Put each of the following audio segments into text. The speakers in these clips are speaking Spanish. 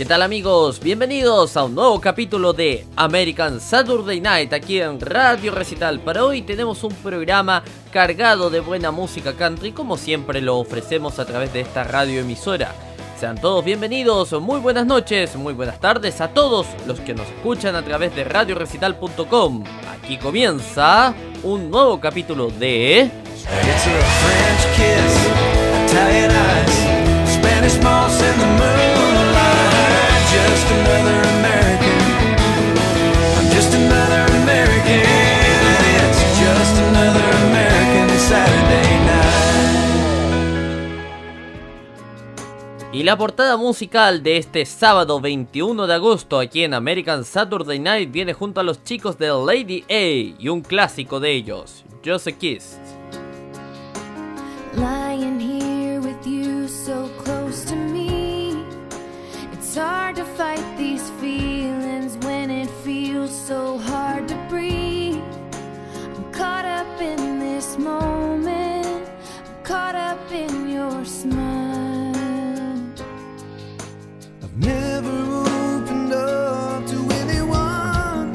¿Qué tal amigos? Bienvenidos a un nuevo capítulo de American Saturday Night aquí en Radio Recital. Para hoy tenemos un programa cargado de buena música country como siempre lo ofrecemos a través de esta radio emisora. Sean todos bienvenidos, muy buenas noches, muy buenas tardes a todos los que nos escuchan a través de radiorecital.com. Aquí comienza un nuevo capítulo de... Y la portada musical de este sábado 21 de agosto aquí en American Saturday Night viene junto a los chicos de Lady A y un clásico de ellos, Just a Kiss. Lying here with you so close to me. It's hard to fight these feelings when it feels so hard to breathe. I'm caught up in this moment, I'm caught up in your smile. I've never opened up to anyone.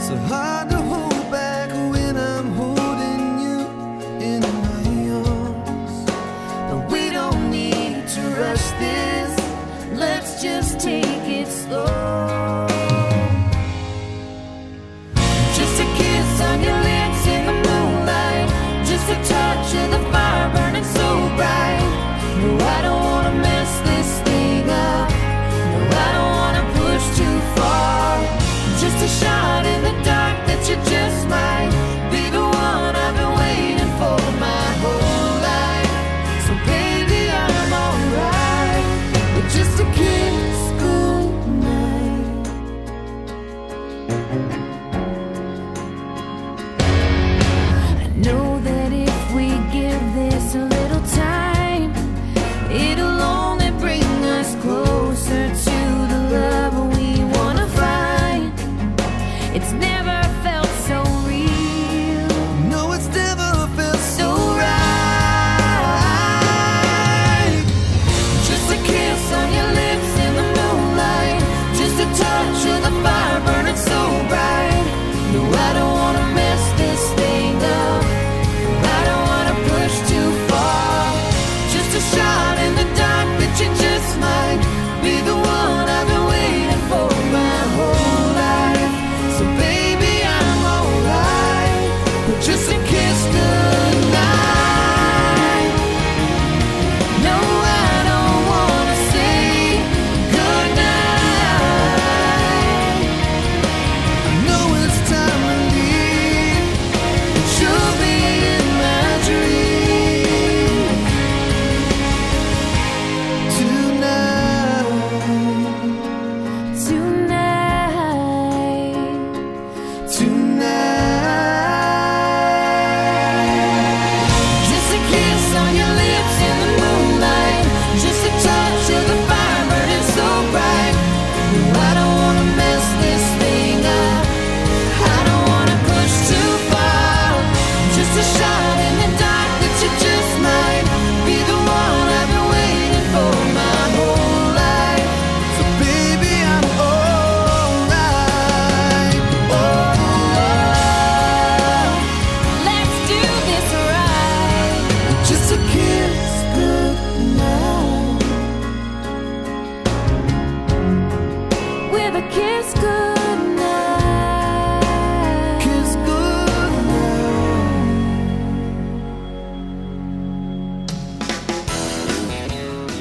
So hard to hold back when I'm holding you in my arms. We don't need to rush this. Just take it slow.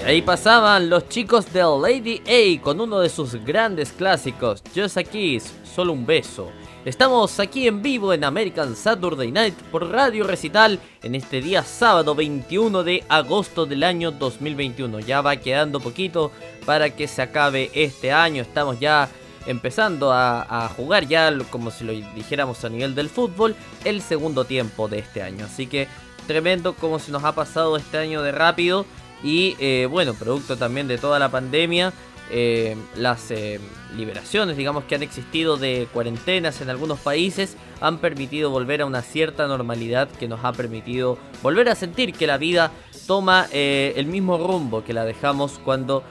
Ahí pasaban los chicos de Lady A con uno de sus grandes clásicos, Just a Kiss, solo un beso. Estamos aquí en vivo en American Saturday Night por Radio Recital en este día sábado 21 de agosto del año 2021. Ya va quedando poquito para que se acabe este año. Estamos ya empezando a, jugar ya, como si lo dijéramos a nivel del fútbol, el segundo tiempo de este año. Así que tremendo como se nos ha pasado este año de rápido. Y eh, bueno, producto también de toda la pandemia, eh, las eh, liberaciones, digamos, que han existido de cuarentenas en algunos países, han permitido volver a una cierta normalidad que nos ha permitido volver a sentir que la vida toma el mismo rumbo que la dejamos cuando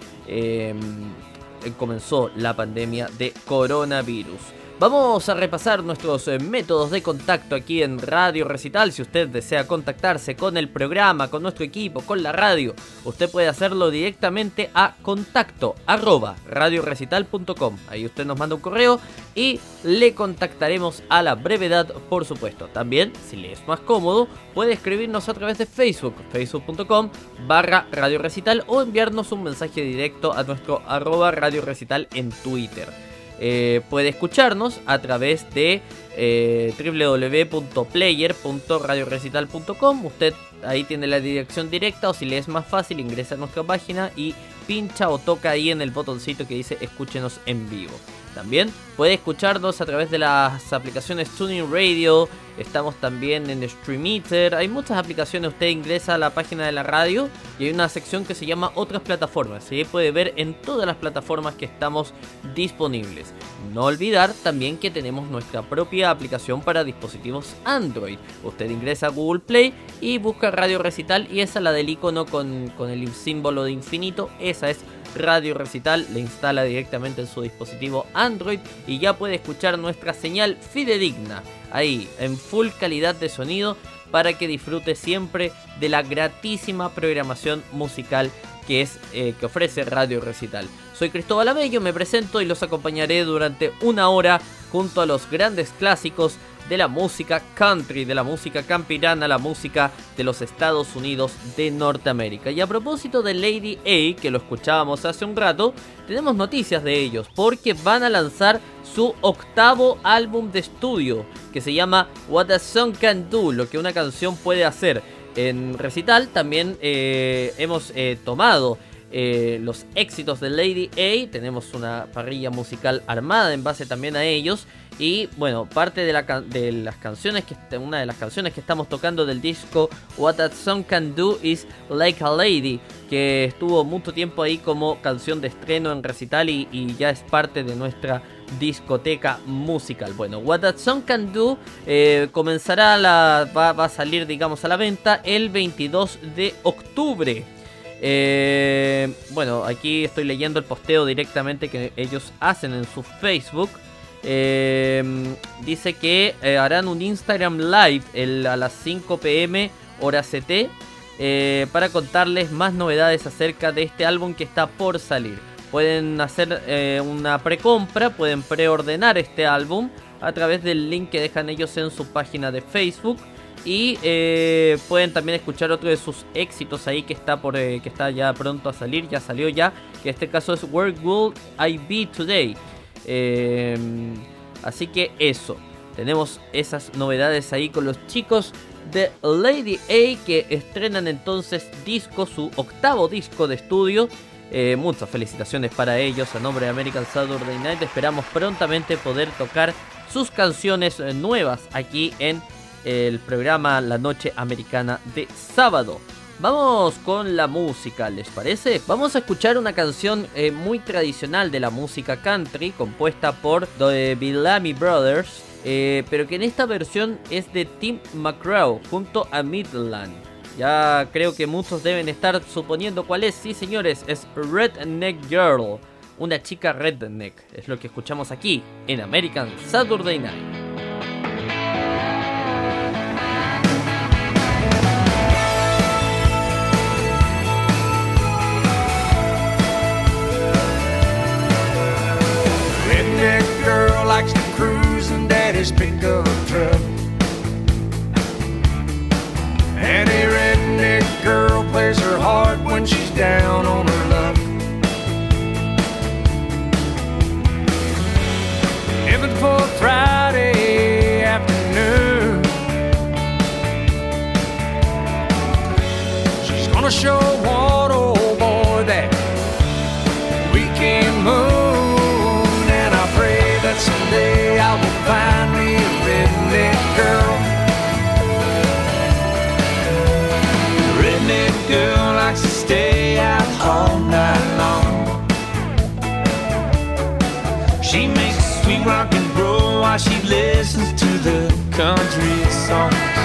comenzó la pandemia de coronavirus. Vamos a repasar nuestros eh, métodos de contacto aquí en Radio Recital. Si usted desea contactarse con el programa, con nuestro equipo, con la radio, usted puede hacerlo directamente a contacto arroba radiorecital.com. Ahí usted nos manda un correo y le contactaremos a la brevedad, por supuesto. También, si le es más cómodo, puede escribirnos a través de Facebook, facebook.com barra Radio Recital o enviarnos un mensaje directo a nuestro arroba Radio Recital en Twitter. Eh, puede escucharnos a través de eh, www.player.radiorecital.com. Usted ahí tiene la dirección directa o si le es más fácil ingresa a nuestra página y pincha o toca ahí en el botoncito que dice escúchenos en vivo. También puede escucharnos a través de las aplicaciones Tuning Radio, estamos también en Streameter, hay muchas aplicaciones, usted ingresa a la página de la radio y hay una sección que se llama otras plataformas, y puede ver en todas las plataformas que estamos disponibles. No olvidar también que tenemos nuestra propia aplicación para dispositivos Android. Usted ingresa a Google Play y busca Radio Recital y esa es la del icono con, con el símbolo de infinito, esa es Radio Recital, le instala directamente en su dispositivo Android y ya puede escuchar nuestra señal fidedigna ahí en full calidad de sonido para que disfrute siempre de la gratísima programación musical que es eh, que ofrece Radio Recital. Soy Cristóbal Abello, me presento y los acompañaré durante una hora junto a los grandes clásicos de la música country, de la música campirana, la música de los Estados Unidos de Norteamérica. Y a propósito de Lady A, que lo escuchábamos hace un rato, tenemos noticias de ellos, porque van a lanzar su octavo álbum de estudio, que se llama What a Song Can Do, lo que una canción puede hacer. En recital también eh, hemos eh, tomado eh, los éxitos de Lady A. Tenemos una parrilla musical armada en base también a ellos. Y bueno, parte de, la de las canciones que una de las canciones que estamos tocando del disco What That Song Can Do is Like a Lady, que estuvo mucho tiempo ahí como canción de estreno en recital y, ya es parte de nuestra discoteca musical. Bueno, What That Song Can Do eh, comenzará la va, a salir digamos a la venta el 22 de octubre. Eh, bueno, aquí estoy leyendo el posteo directamente que ellos hacen en su Facebook. Eh, dice que eh, harán un Instagram Live a las 5 pm hora CT para contarles más novedades acerca de este álbum que está por salir. Pueden hacer una precompra, pueden preordenar este álbum a través del link que dejan ellos en su página de Facebook. Y eh, pueden también escuchar otro de sus éxitos ahí que está por eh, que está ya pronto a salir, ya salió ya, que en este caso es Where Will I Be Today. Em, así que eso, tenemos esas novedades ahí con los chicos de Lady A que estrenan entonces disco, su octavo disco de estudio. Eh, muchas felicitaciones para ellos a nombre de American Saturday Night. Esperamos prontamente poder tocar sus canciones nuevas aquí en el programa La Noche Americana de sábado. Vamos con la música, ¿les parece? Vamos a escuchar una canción eh, muy tradicional de la música country, compuesta por The Bellamy Brothers, eh, pero que en esta versión es de Tim McGraw junto a Midland. Ya creo que muchos deben estar suponiendo cuál es. Sí, señores, es Redneck Girl. Una chica redneck. Es lo que escuchamos aquí en American Saturday Night. Likes to cruise in daddy's pickup truck. And a redneck girl plays her heart when she's down on her luck. Heaven for Friday afternoon. She's gonna show one she listens to the country songs.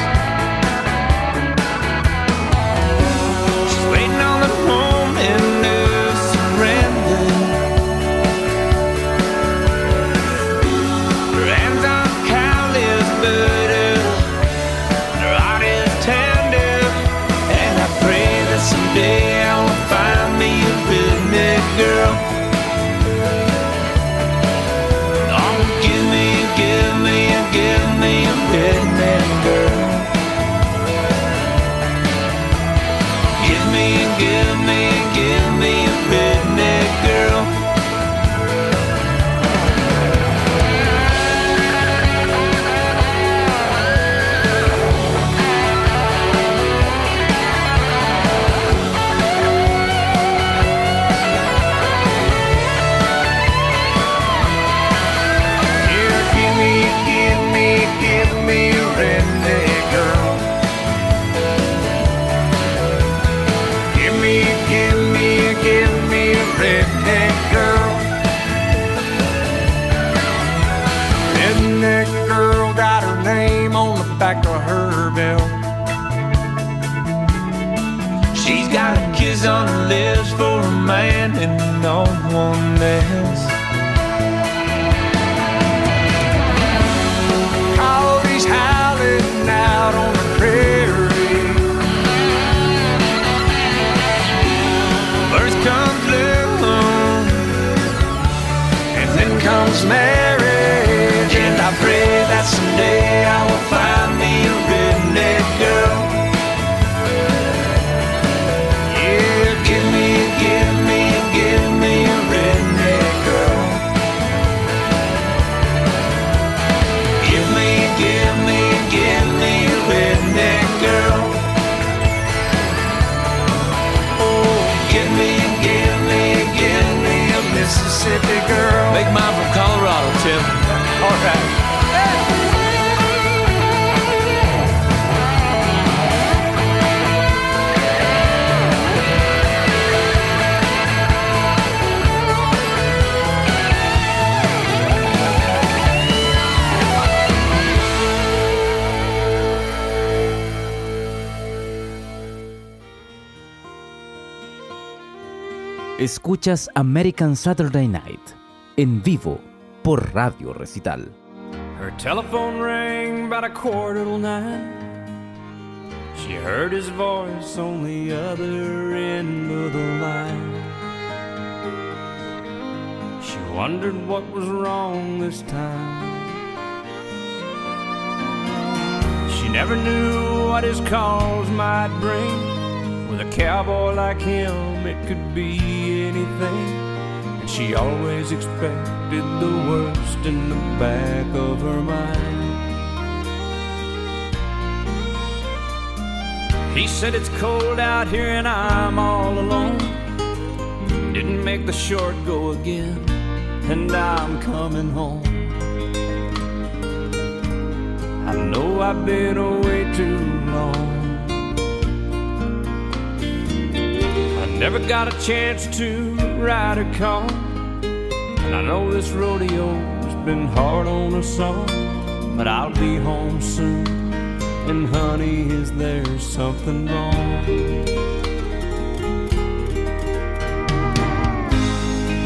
Escuchas American Saturday Night en vivo por Radio Recital. Her telephone rang about a quarter till nine. She heard his voice on the other end of the line. She wondered what was wrong this time. She never knew what his calls might bring. With a cowboy like him, it could be anything. And she always expected the worst in the back of her mind. He said it's cold out here and I'm all alone. Didn't make the short go again, and I'm coming home. I know I've been away too long. Never got a chance to ride a car. And I know this rodeo's been hard on us all. But I'll be home soon. And honey, is there something wrong?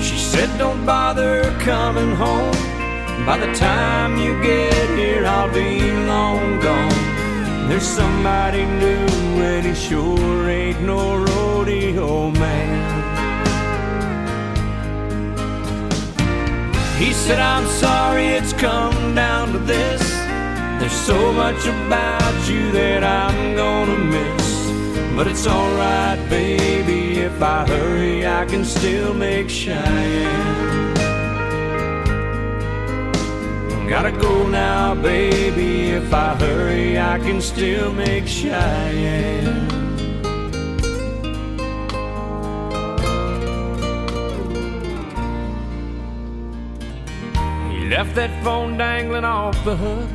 She said, Don't bother coming home. By the time you get here, I'll be long gone. There's somebody new, and he sure ain't no rodeo man. He said, I'm sorry it's come down to this. There's so much about you that I'm gonna miss. But it's alright, baby, if I hurry, I can still make Cheyenne. Gotta go now, baby, if I hurry, I can still make Cheyenne. He left that phone dangling off the hook.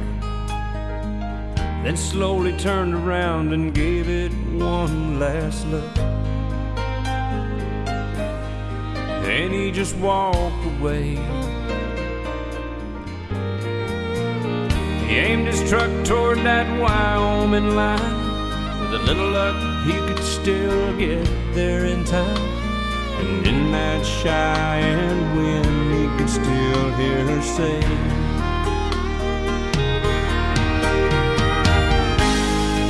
Then slowly turned around and gave it one last look. Then he just walked away. He aimed his truck toward that Wyoming line. With a little luck, he could still get there in time. And in that Cheyenne wind, he could still hear her say.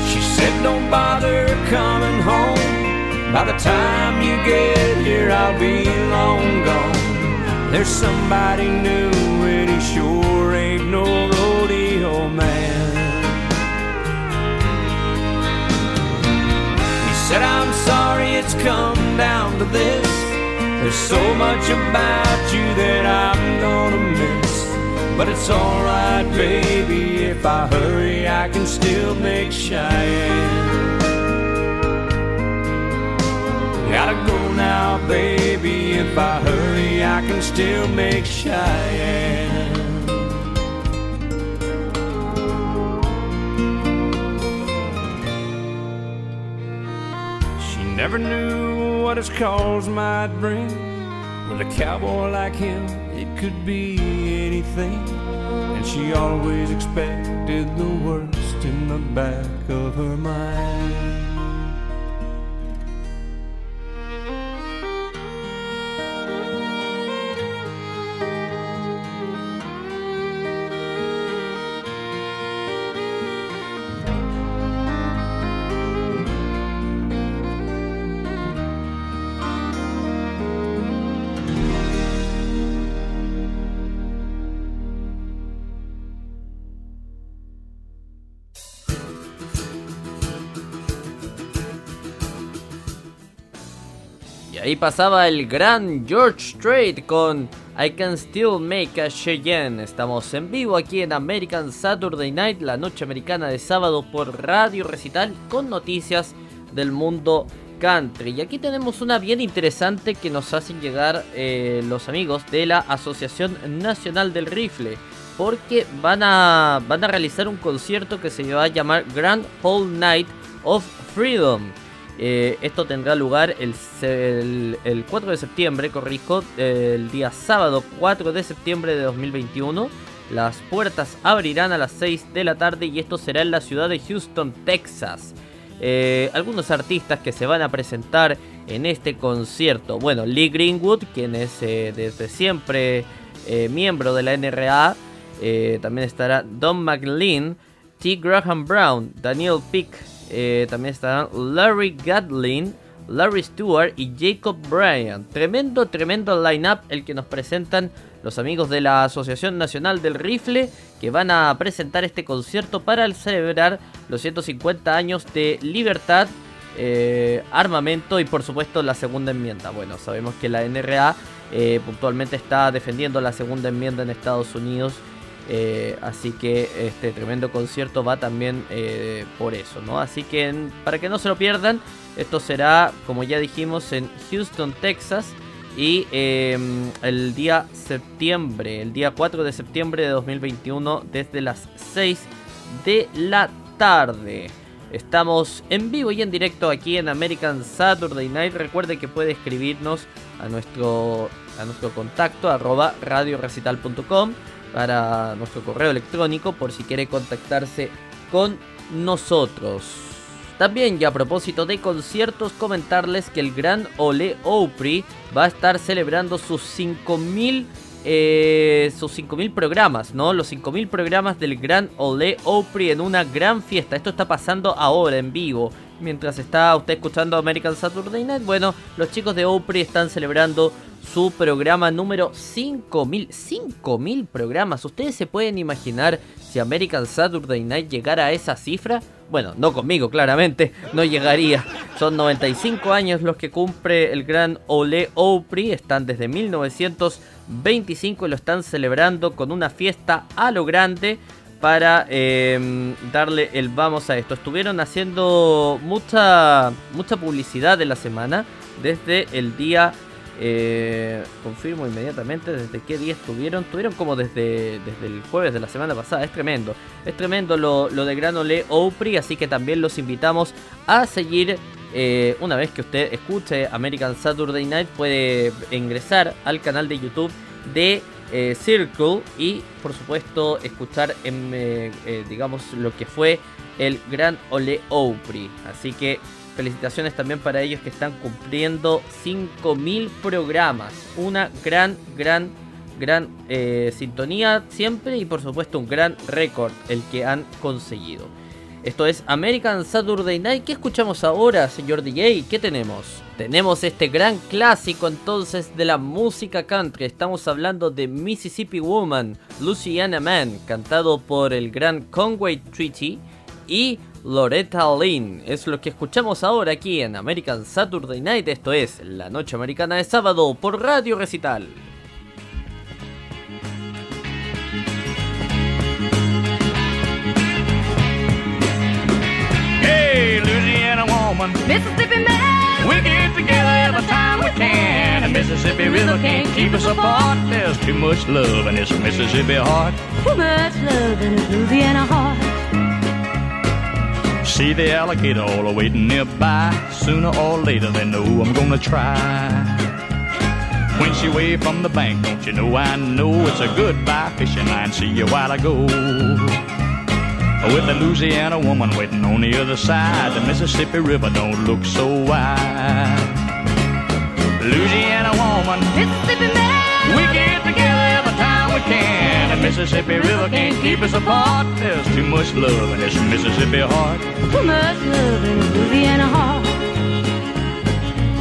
She said, Don't bother coming home. By the time you get here, I'll be long gone. There's somebody new, and he sure come down to this. There's so much about you that I'm gonna miss. But it's alright, baby, if I hurry, I can still make Cheyenne. Gotta go now, baby, if I hurry, I can still make Cheyenne. Never knew what his calls might bring. With a cowboy like him, it could be anything. And she always expected the worst in the back of her mind. Ahí pasaba el gran George Strait con I Can Still Make a Cheyenne. Estamos en vivo aquí en American Saturday Night, la noche americana de sábado por Radio Recital con noticias del mundo country. Y aquí tenemos una bien interesante que nos hacen llegar eh, los amigos de la Asociación Nacional del Rifle. Porque van a, van a realizar un concierto que se va a llamar Grand Whole Night of Freedom. Eh, esto tendrá lugar el, 4 de septiembre, corrijo, el día sábado 4 de septiembre de 2021. Las puertas abrirán a las 6 de la tarde y esto será en la ciudad de Houston, Texas. Eh, algunos artistas que se van a presentar en este concierto. Bueno, Lee Greenwood, quien es eh, desde siempre miembro de la NRA. también estará Don McLean, T. Graham Brown, Daniel Pick, eh, también estarán Larry Gatlin, Larry Stewart y Jacob Bryan. Tremendo, tremendo line-up el que nos presentan los amigos de la Asociación Nacional del Rifle que van a presentar este concierto para celebrar los 150 años de libertad, eh, armamento y por supuesto la segunda enmienda. Bueno, sabemos que la NRA eh, puntualmente está defendiendo la segunda enmienda en Estados Unidos eh, así que este tremendo concierto va también eh, por eso, ¿no? Así que para que no se lo pierdan, esto será, como ya dijimos, en Houston, Texas. Y em, el día septiembre, el día 4 de septiembre de 2021, desde las 6 de la tarde. Estamos en vivo y en directo aquí en American Saturday Night. Recuerde que puede escribirnos a nuestro, a nuestro contacto arroba radiorecital.com para nuestro correo electrónico por si quiere contactarse con nosotros. También ya a propósito de conciertos comentarles que el Gran Ole Opry va a estar celebrando sus 5000 eh, sus 5000 programas, ¿no? Los 5000 programas del Gran Ole Opry en una gran fiesta. Esto está pasando ahora en vivo. Mientras está usted escuchando American Saturday Night, bueno, los chicos de Opry están celebrando su programa número 5000. 5000 programas. ¿Ustedes se pueden imaginar si American Saturday Night llegara a esa cifra? Bueno, no conmigo, claramente, no llegaría. Son 95 años los que cumple el gran Ole Opry. Están desde 1925 y lo están celebrando con una fiesta a lo grande para em, darle el vamos a esto. Estuvieron haciendo mucha, mucha publicidad de la semana desde el día eh, confirmo inmediatamente desde qué día estuvieron. Tuvieron como desde, desde el jueves de la semana pasada. Es tremendo. Es tremendo lo, lo de Granole Opry. Así que también los invitamos a seguir. Eh, una vez que usted escuche American Saturday Night, puede ingresar al canal de YouTube de eh, Circle y, por supuesto, escuchar en, digamos lo que fue el Gran Ole Opry. Así que Felicitaciones también para ellos que están cumpliendo 5.000 programas. Una gran, gran, gran eh, sintonía siempre y por supuesto un gran récord el que han conseguido. Esto es American Saturday Night. ¿Qué escuchamos ahora, señor DJ? ¿Qué tenemos? Tenemos este gran clásico entonces de la música country. Estamos hablando de Mississippi Woman, Louisiana Man, cantado por el gran Conway Treaty y Loretta Lynn. Es lo que escuchamos ahora aquí en American Saturday Night. Esto es la noche americana de sábado por Radio Recital. Hey, Louisiana woman, Mississippi man, we get together every time we can. And Mississippi River can't keep us apart. There's too much love in this Mississippi heart. too much love in this Louisiana heart. See the alligator all waiting nearby. Sooner or later they know I'm gonna try. When she waved from the bank, don't you know I know it's a goodbye fishing line. See you while I go. With the Louisiana woman waiting on the other side, the Mississippi River don't look so wide. Louisiana woman, Mississippi man, we get together every time we can. The Mississippi River can't keep us apart. There's too much love in this Mississippi heart. too much love in Louisiana heart.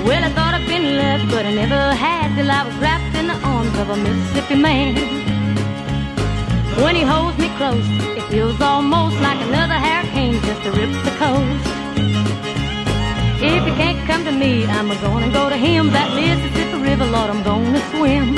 Well, I thought I'd been left, but I never had till I was wrapped in the arms of a Mississippi man. When he holds me close, feels almost like another hurricane just to rip the coast. If you can't come to me, I'm gonna go to him. That Mississippi River, Lord, I'm gonna swim.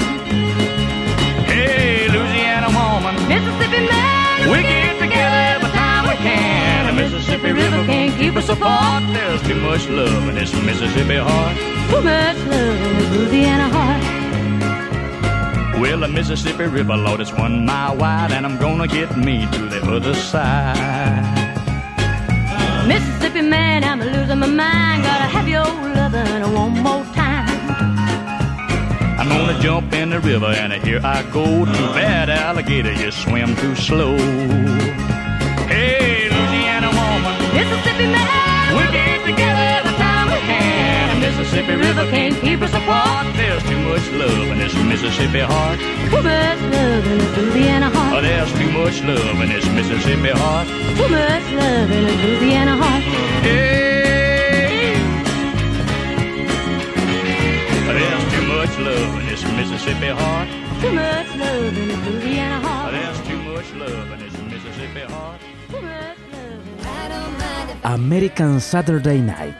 Hey, Louisiana woman, Mississippi man, we get together every time we can. The Mississippi River can't keep us apart. There's too much love in this Mississippi heart. too much love in this Louisiana heart. Well, the Mississippi River, Lord, it's one mile wide, and I'm gonna get me to the other side. Mississippi man, I'm losing my mind. Gotta have your lovin' one more time. I'm gonna jump in the river, and here I go. Too bad, alligator, you swim too slow. Hey, Louisiana woman, Mississippi man, we'll get together every time we can. The Mississippi River can't keep us apart. There's too much love in this Mississippi heart. too much love in this Louisiana Oh, heart. there's too much love in this Mississippi heart. Too much love in this Louisiana heart. Hey, oh, there's too much love in this Mississippi heart. Too much love in this Louisiana heart. Oh, there's too much love in this Mississippi heart. Too much love. I don't mind if American Saturday Night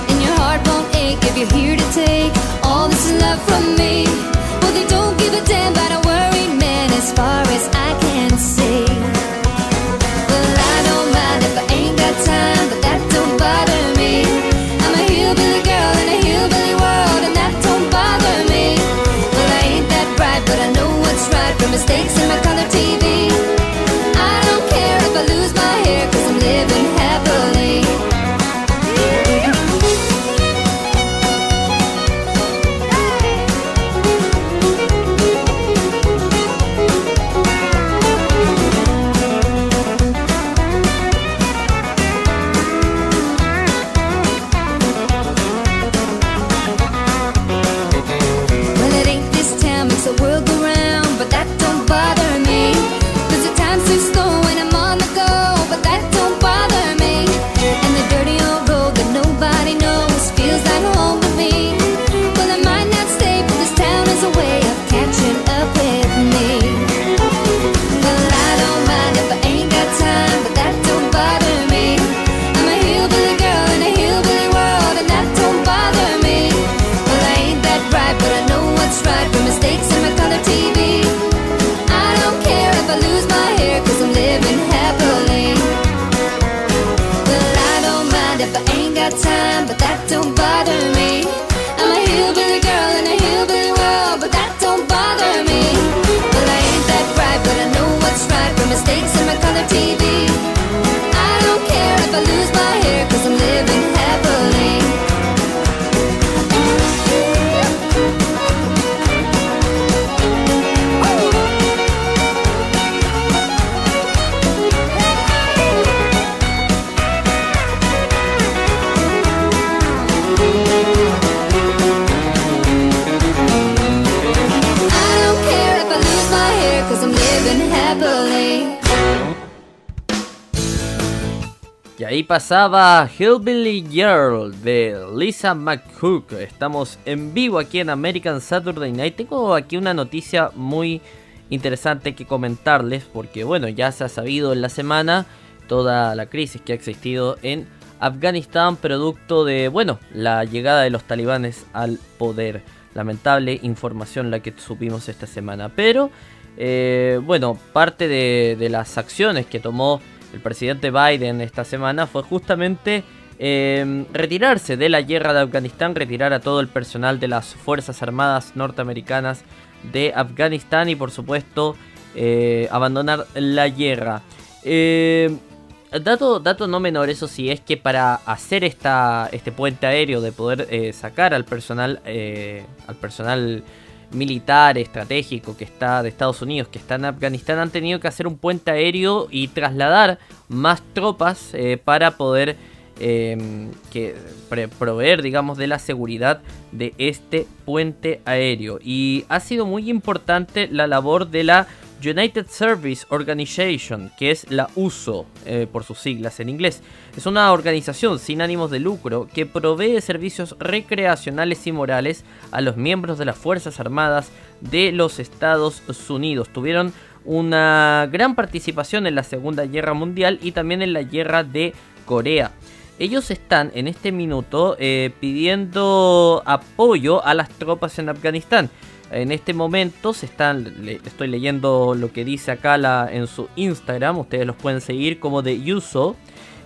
heart won't ache if you're here to take all this love from me. Well, they don't give a damn about a worried man as far as I can see. Ahí pasaba Hillbilly Girl de Lisa McCook. Estamos en vivo aquí en American Saturday Night. Tengo aquí una noticia muy interesante que comentarles porque bueno, ya se ha sabido en la semana toda la crisis que ha existido en Afganistán producto de bueno, la llegada de los talibanes al poder. Lamentable información la que supimos esta semana, pero eh, bueno, parte de, de las acciones que tomó el presidente Biden esta semana fue justamente eh, retirarse de la guerra de Afganistán, retirar a todo el personal de las Fuerzas Armadas norteamericanas de Afganistán y por supuesto eh, abandonar la guerra. Eh, dato, dato no menor, eso sí, es que para hacer esta, este puente aéreo de poder eh, sacar al personal, eh, al personal militar estratégico que está de Estados Unidos, que está en Afganistán, han tenido que hacer un puente aéreo y trasladar más tropas eh, para poder eh, proveer, digamos, de la seguridad de este puente aéreo. Y ha sido muy importante la labor de la United Service Organization, que es la USO eh, por sus siglas en inglés. Es una organización sin ánimos de lucro que provee servicios recreacionales y morales a los miembros de las Fuerzas Armadas de los Estados Unidos. Tuvieron una gran participación en la Segunda Guerra Mundial y también en la Guerra de Corea. Ellos están en este minuto eh, pidiendo apoyo a las tropas en Afganistán. En este momento se están, estoy leyendo lo que dice acá en su Instagram, ustedes los pueden seguir como de Uso.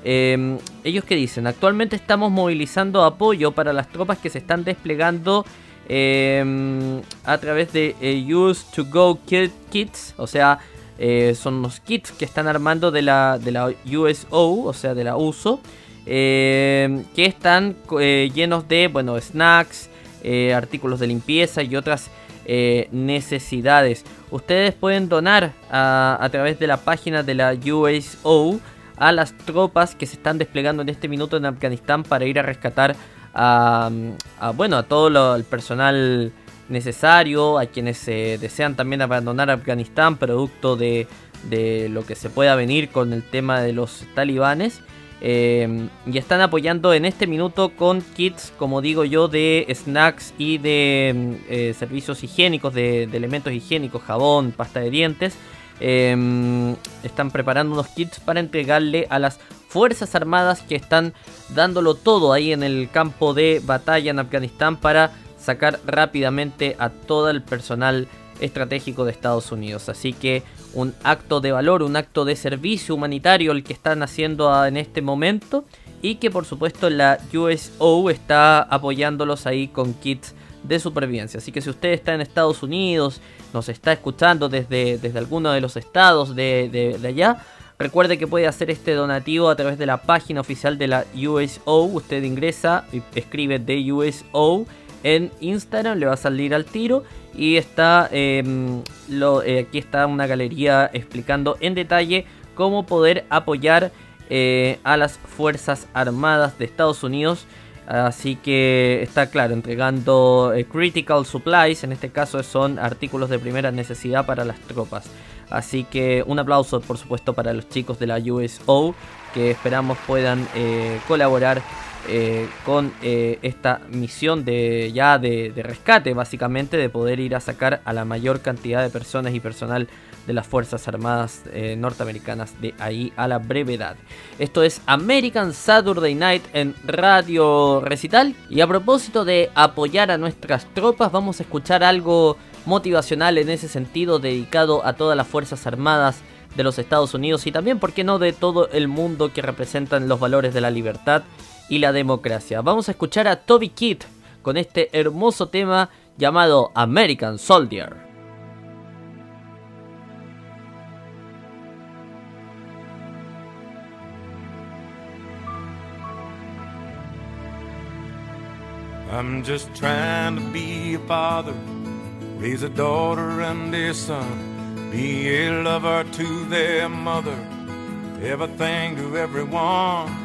Eh, ellos que dicen, actualmente estamos movilizando apoyo para las tropas que se están desplegando eh, a través de eh, Use to Go Kit- Kits, o sea, eh, son los kits que están armando de la, de la USO, o sea, de la USO, eh, que están eh, llenos de, bueno, snacks, eh, artículos de limpieza y otras eh, necesidades. Ustedes pueden donar a, a través de la página de la USO a las tropas que se están desplegando en este minuto en Afganistán para ir a rescatar a, bueno a todo el personal necesario, a quienes eh, desean también abandonar Afganistán producto de, de lo que se pueda venir con el tema de los talibanes. Eh, y están apoyando en este minuto con kits, como digo yo, de snacks y de mm, eh, servicios higiénicos, de, elementos higiénicos, jabón, pasta de dientes. Eh, están preparando unos kits para entregarle a las Fuerzas Armadas que están dándolo todo ahí en el campo de batalla en Afganistán para sacar rápidamente a todo el personal estratégico de Estados Unidos. Así que un acto de valor, un acto de servicio humanitario el que están haciendo en este momento y que por supuesto la USO está apoyándolos ahí con kits de supervivencia. Así que si usted está en Estados Unidos, nos está escuchando desde, desde alguno de los estados de, de- de allá, recuerde que puede hacer este donativo a través de la página oficial de la USO. Usted ingresa y escribe de USO en Instagram, le va a salir al tiro y está em, eh, aquí está una galería explicando en detalle cómo poder apoyar eh, a las Fuerzas Armadas de Estados Unidos. Así que está claro, entregando eh, critical supplies, en este caso son artículos de primera necesidad para las tropas. Así que un aplauso por supuesto para los chicos de la USO que esperamos puedan colaborar eh, con eh, esta misión de ya de, rescate básicamente de poder ir a sacar a la mayor cantidad de personas y personal de las Fuerzas Armadas eh, norteamericanas de ahí a la brevedad. Esto es American Saturday Night en Radio Recital. Y a propósito de apoyar a nuestras tropas, vamos a escuchar algo motivacional en ese sentido dedicado a todas las Fuerzas Armadas de los Estados Unidos y también, ¿por qué no?, de todo el mundo que representan los valores de la libertad y la democracia. Vamos a escuchar a Toby Kidd con este hermoso tema llamado American Soldier. I'm just trying to be a father, raise a daughter and a son, be a lover to their mother, everything to everyone.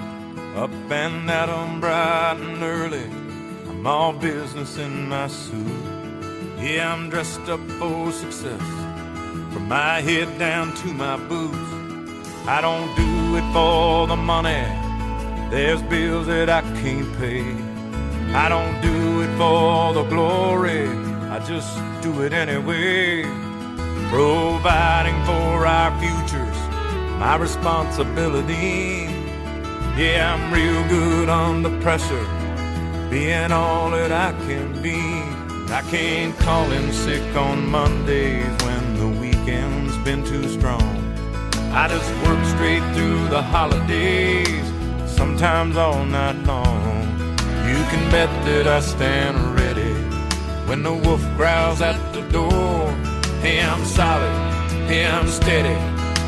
Up and at 'em bright and early, I'm all business in my suit. Yeah, I'm dressed up for success, from my head down to my boots. I don't do it for the money, there's bills that I can't pay. I don't do it for the glory, I just do it anyway. Providing for our futures, my responsibility. Yeah, I'm real good under pressure, being all that I can be. I can't call in sick on Mondays when the weekend's been too strong. I just work straight through the holidays, sometimes all night long. You can bet that I stand ready when the wolf growls at the door. Hey, I'm solid, hey, I'm steady,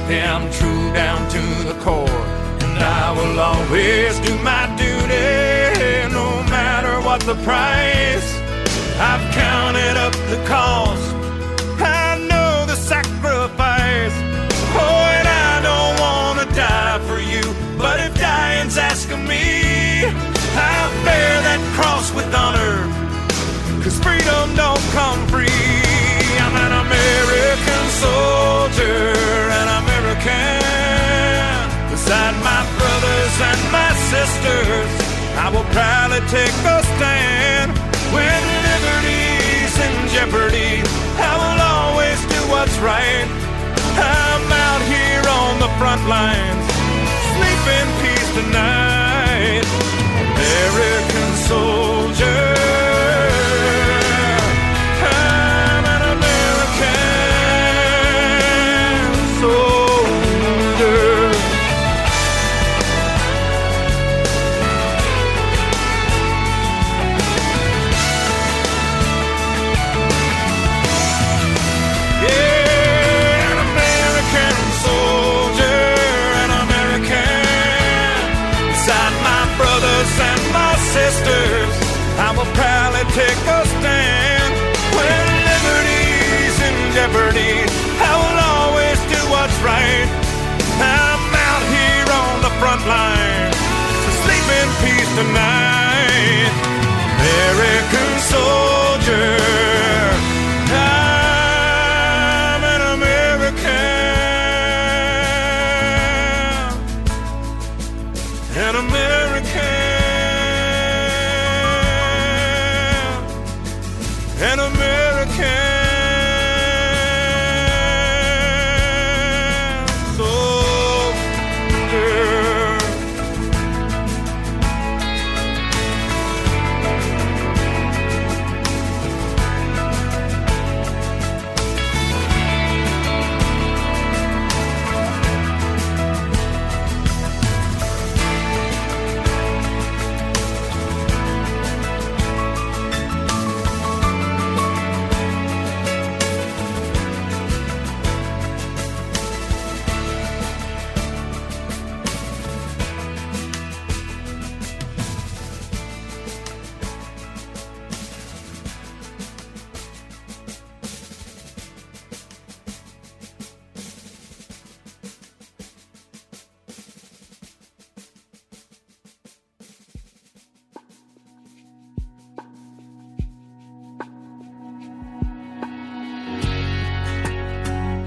hey, I'm true down to the core. I will always do my duty, no matter what the price. I've counted up the cost, I know the sacrifice. Oh, and I don't want to die for you, but if dying's asking me, I'll bear that cross with honor, cause freedom don't come free. I'm an American soul. sisters, I will proudly take a stand. When liberty's in jeopardy, I will always do what's right. I'm out here on the front lines, sleep in peace tonight. American soldier.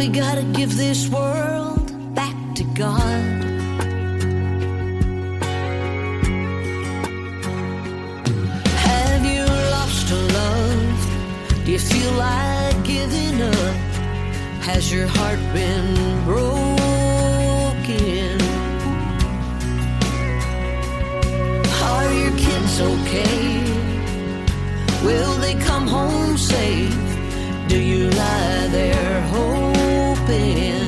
We gotta give this world back to God. Have you lost a love? Do you feel like giving up? Has your heart been broken? Are your kids okay? Will they come home safe? Do you lie there whole? happen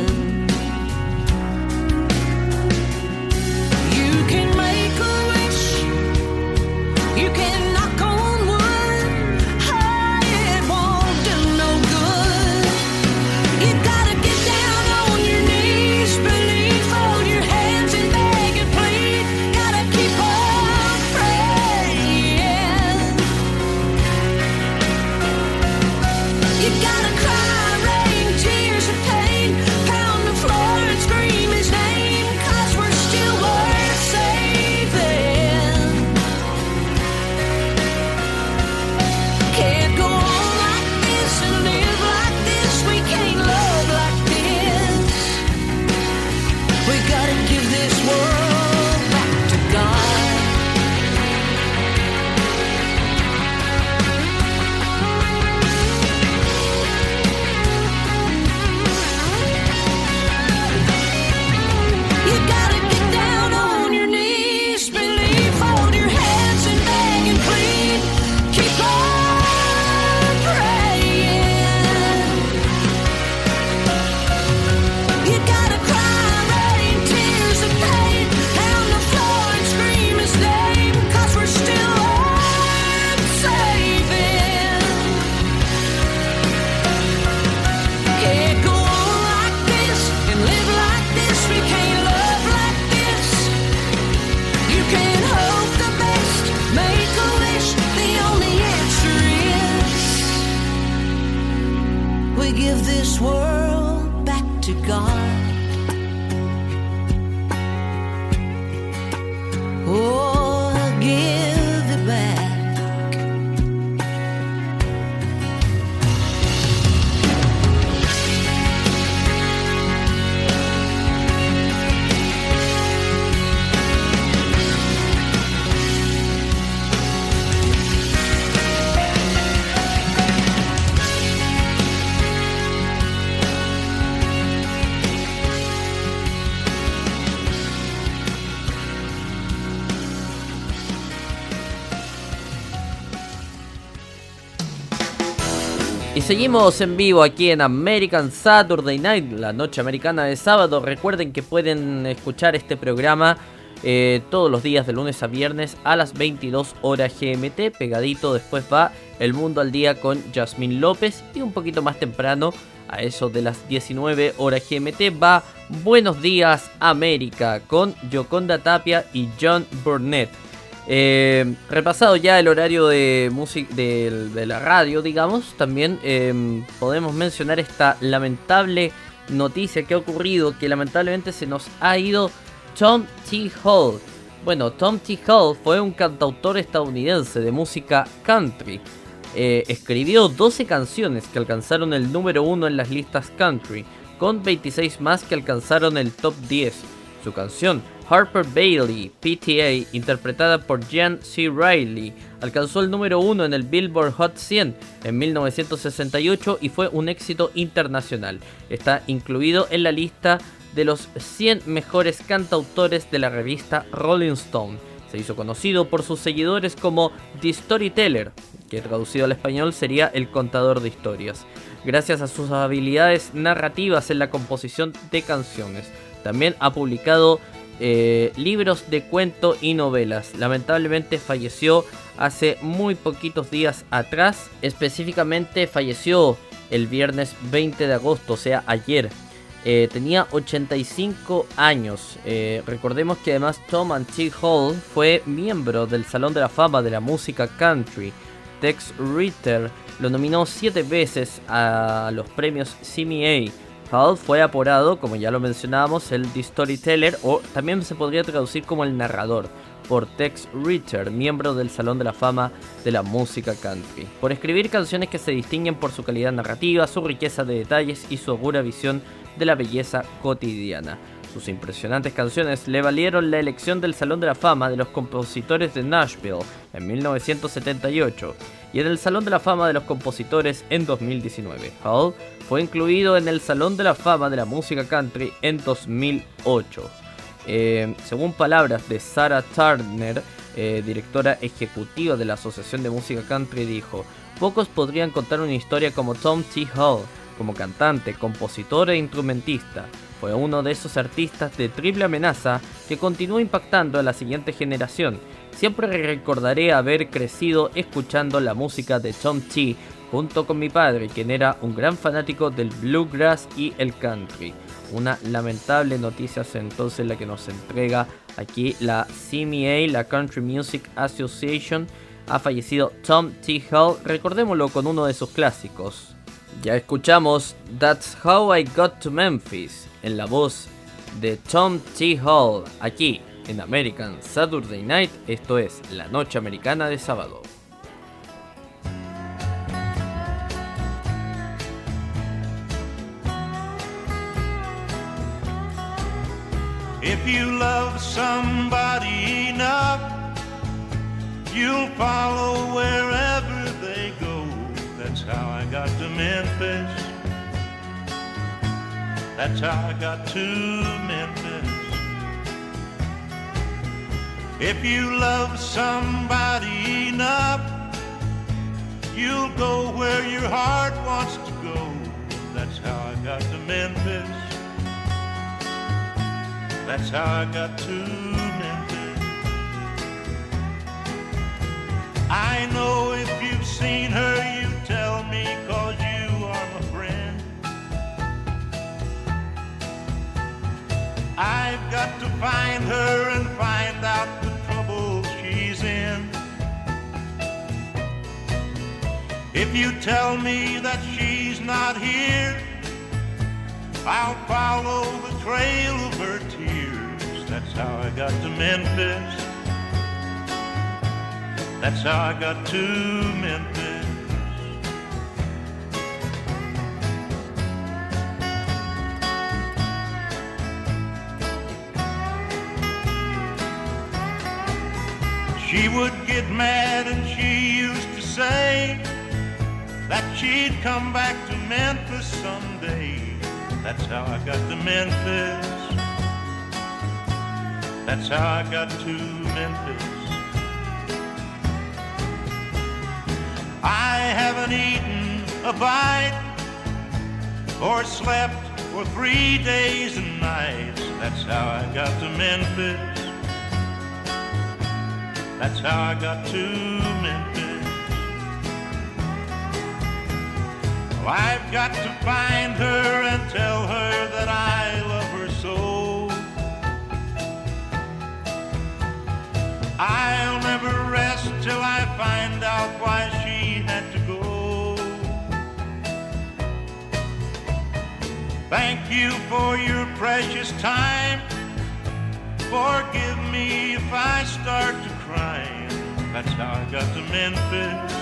seguimos en vivo aquí en American Saturday Night, la noche americana de sábado. Recuerden que pueden escuchar este programa eh, todos los días de lunes a viernes a las 22 horas GMT. Pegadito después va El Mundo al Día con Jasmine López. Y un poquito más temprano, a eso de las 19 horas GMT, va Buenos Días América con Yoconda Tapia y John Burnett. Eh, repasado ya el horario de, música de, la radio, digamos, también eh, podemos mencionar esta lamentable noticia que ha ocurrido, que lamentablemente se nos ha ido Tom T. Hall. Bueno, Tom T. Hall fue un cantautor estadounidense de música country. Eh, escribió 12 canciones que alcanzaron el número 1 en las listas country, con 26 más que alcanzaron el top 10. Su canción Harper Bailey, PTA, interpretada por Jan C. Riley, alcanzó el número 1 en el Billboard Hot 100 en 1968 y fue un éxito internacional. Está incluido en la lista de los 100 mejores cantautores de la revista Rolling Stone. Se hizo conocido por sus seguidores como The Storyteller, que traducido al español sería el contador de historias, gracias a sus habilidades narrativas en la composición de canciones. También ha publicado eh, libros de cuento y novelas. Lamentablemente falleció hace muy poquitos días atrás. Específicamente falleció el viernes 20 de agosto, o sea, ayer. Eh, tenía 85 años. Eh, recordemos que además Tom T. Hall fue miembro del Salón de la Fama de la Música Country. Tex Ritter lo nominó 7 veces a los premios CMA. Hall fue apodado, como ya lo mencionábamos, el The Storyteller o también se podría traducir como el narrador por Tex Ritter, miembro del Salón de la Fama de la Música Country, por escribir canciones que se distinguen por su calidad narrativa, su riqueza de detalles y su aguda visión de la belleza cotidiana. Sus impresionantes canciones le valieron la elección del Salón de la Fama de los Compositores de Nashville en 1978 y en el Salón de la Fama de los Compositores en 2019. Hall fue incluido en el Salón de la Fama de la Música Country en 2008. Eh, según palabras de Sarah Turner, eh, directora ejecutiva de la Asociación de Música Country, dijo, pocos podrían contar una historia como Tom T. Hall, como cantante, compositor e instrumentista. Fue uno de esos artistas de triple amenaza que continúa impactando a la siguiente generación. Siempre recordaré haber crecido escuchando la música de Tom T. junto con mi padre, quien era un gran fanático del bluegrass y el country. Una lamentable noticia es entonces la que nos entrega aquí la CMA, la Country Music Association. Ha fallecido Tom T. Hall, recordémoslo con uno de sus clásicos. Ya escuchamos That's How I Got to Memphis en la voz de Tom T. Hall aquí en American Saturday Night, esto es la noche americana de sábado. If you love somebody enough, you'll follow wherever they go. That's how I got to Memphis. That's how I got to Memphis. If you love somebody enough, you'll go where your heart wants to go. That's how I got to Memphis. That's how I got to Memphis. I know if you've seen her, you tell me, cause you are my friend. I've got to find her and find out If you tell me that she's not here, I'll follow the trail of her tears. That's how I got to Memphis. That's how I got to Memphis. She would get mad and she used to say that she'd come back to Memphis someday. That's how I got to Memphis. That's how I got to Memphis. I haven't eaten a bite or slept for three days and nights. That's how I got to Memphis. That's how I got to I've got to find her and tell her that I love her so. I'll never rest till I find out why she had to go. Thank you for your precious time. Forgive me if I start to cry. That's how I got to Memphis.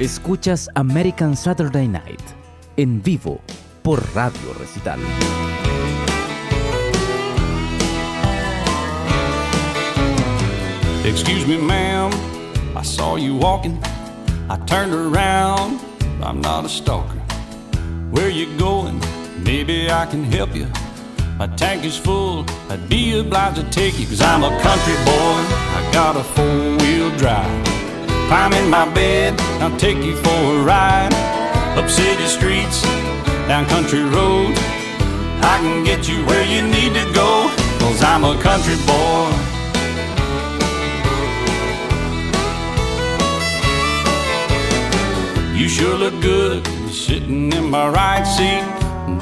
Escuchas American Saturday Night en vivo por Radio Recital. Excuse me, ma'am, I saw you walking. I turned around, I'm not a stalker. Where you going? Maybe I can help you. My tank is full, I'd be obliged to take you, cause I'm a country boy. I got a four wheel drive. Climb in my bed, I'll take you for a ride. Up city streets, down country roads. I can get you where you need to go, cause I'm a country boy. You sure look good sitting in my right seat.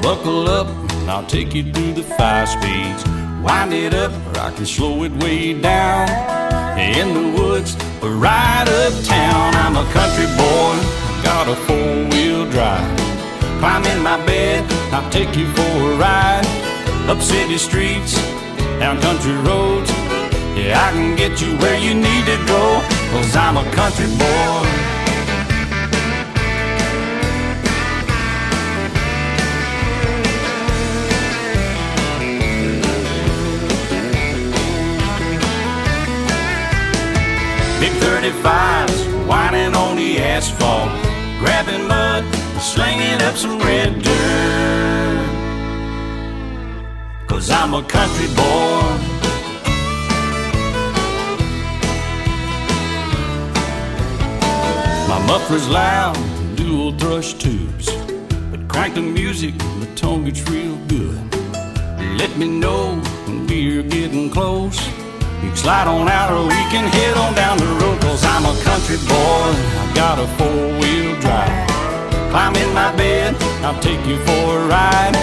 Buckle up, and I'll take you through the five speeds. Wind it up, or I can slow it way down. In the woods, or right uptown. I'm a country boy, got a four wheel drive. Climb in my bed, I'll take you for a ride. Up city streets, down country roads. Yeah, I can get you where you need to go, cause I'm a country boy. Big 35s whining on the asphalt, grabbing mud, slinging up some red dirt. Cause I'm a country boy. My muffler's loud, dual thrush tubes. But crank the music, the tone gets real good. Let me know when we're getting close. You can slide on out or we can head on down the road. Cause I'm a country boy, I got a four wheel drive. Climb in my bed, I'll take you for a ride.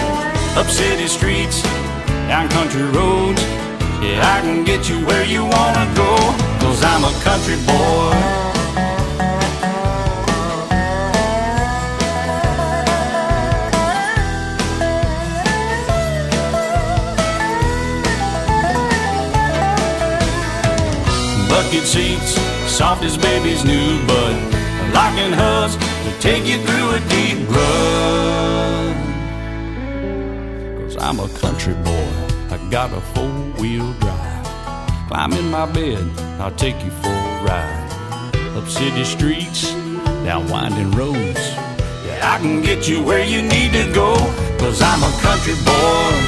Up city streets, down country roads. Yeah, I can get you where you wanna go. Cause I'm a country boy. Bucket seats, soft as baby's new bud. Locking hubs to take you through a deep rut. Cause I'm a country boy, I got a four wheel drive. Climb in my bed, I'll take you for a ride. Up city streets, down winding roads. Yeah, I can get you where you need to go. Cause I'm a country boy.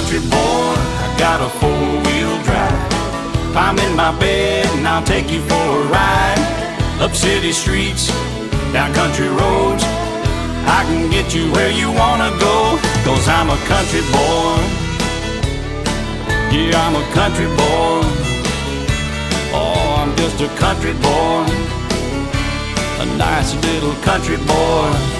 Country boy. I got a four wheel drive. I'm in my bed and I'll take you for a ride. Up city streets, down country roads. I can get you where you wanna go. Cause I'm a country boy. Yeah, I'm a country boy. Oh, I'm just a country boy. A nice little country boy.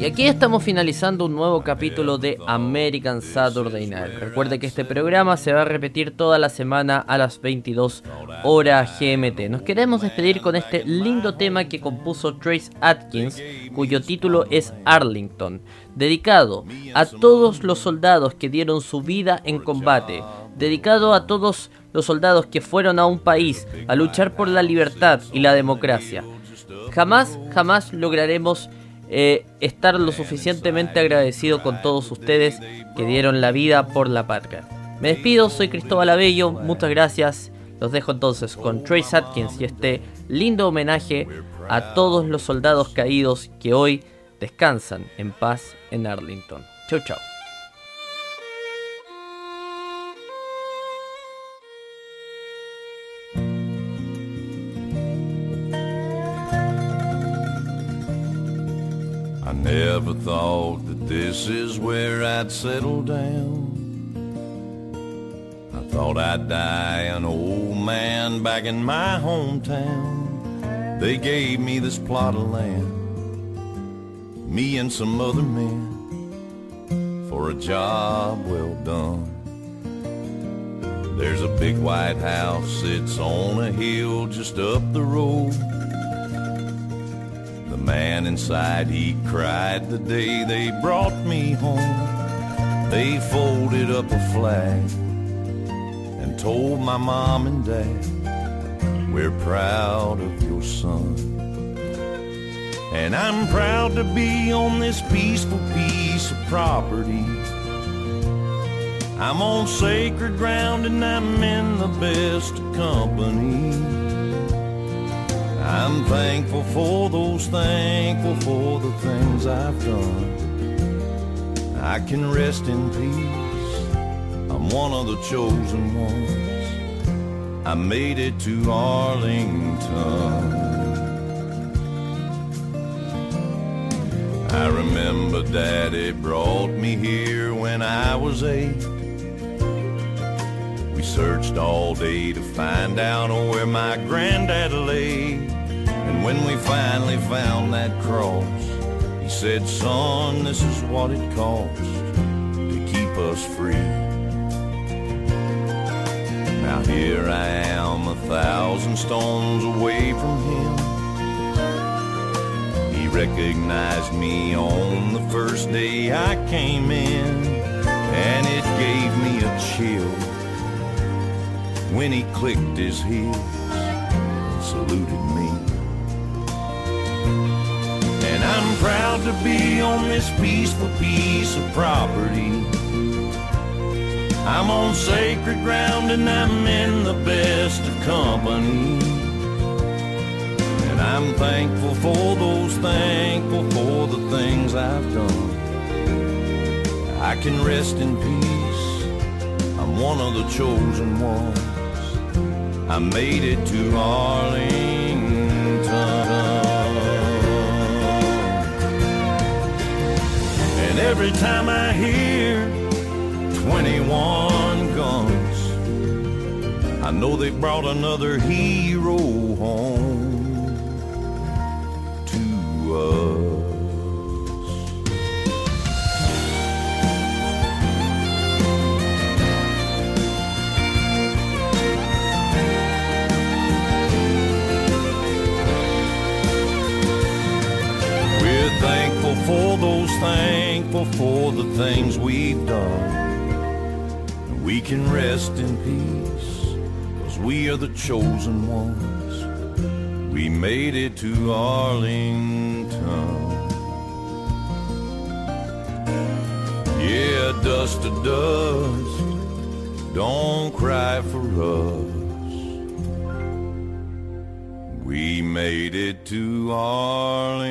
Y aquí estamos finalizando un nuevo capítulo de American Saturday Night. Recuerde que este programa se va a repetir toda la semana a las 22 horas GMT. Nos queremos despedir con este lindo tema que compuso Trace Atkins, cuyo título es Arlington, dedicado a todos los soldados que dieron su vida en combate, dedicado a todos los soldados que fueron a un país a luchar por la libertad y la democracia. Jamás, jamás lograremos eh, estar lo suficientemente agradecido con todos ustedes que dieron la vida por la patria. Me despido, soy Cristóbal Abello, muchas gracias. Los dejo entonces con Trace Atkins y este lindo homenaje a todos los soldados caídos que hoy descansan en paz en Arlington. Chau chau. I never thought that this is where I'd settle down. I thought I'd die an old man back in my hometown. They gave me this plot of land, me and some other men, for a job well done. There's a big white house, it's on a hill just up the road. Man inside, he cried the day they brought me home. They folded up a flag and told my mom and dad, We're proud of your son. And I'm proud to be on this peaceful piece of property. I'm on sacred ground and I'm in the best company. I'm thankful for those, thankful for the things I've done. I can rest in peace. I'm one of the chosen ones. I made it to Arlington. I remember Daddy brought me here when I was eight. We searched all day to find out where my granddad lay. And when we finally found that cross, he said, Son, this is what it costs to keep us free. Now here I am, a thousand stones away from him. He recognized me on the first day I came in, and it gave me a chill when he clicked his heels and saluted me. I'm proud to be on this peaceful piece of property. I'm on sacred ground and I'm in the best of company. And I'm thankful for those, thankful for the things I've done. I can rest in peace. I'm one of the chosen ones. I made it to Arlington. Every time I hear 21 guns, I know they brought another hero home the things we've done. We can rest in peace, cause we are the chosen ones. We made it to Arlington. Yeah, dust to dust, don't cry for us. We made it to Arlington.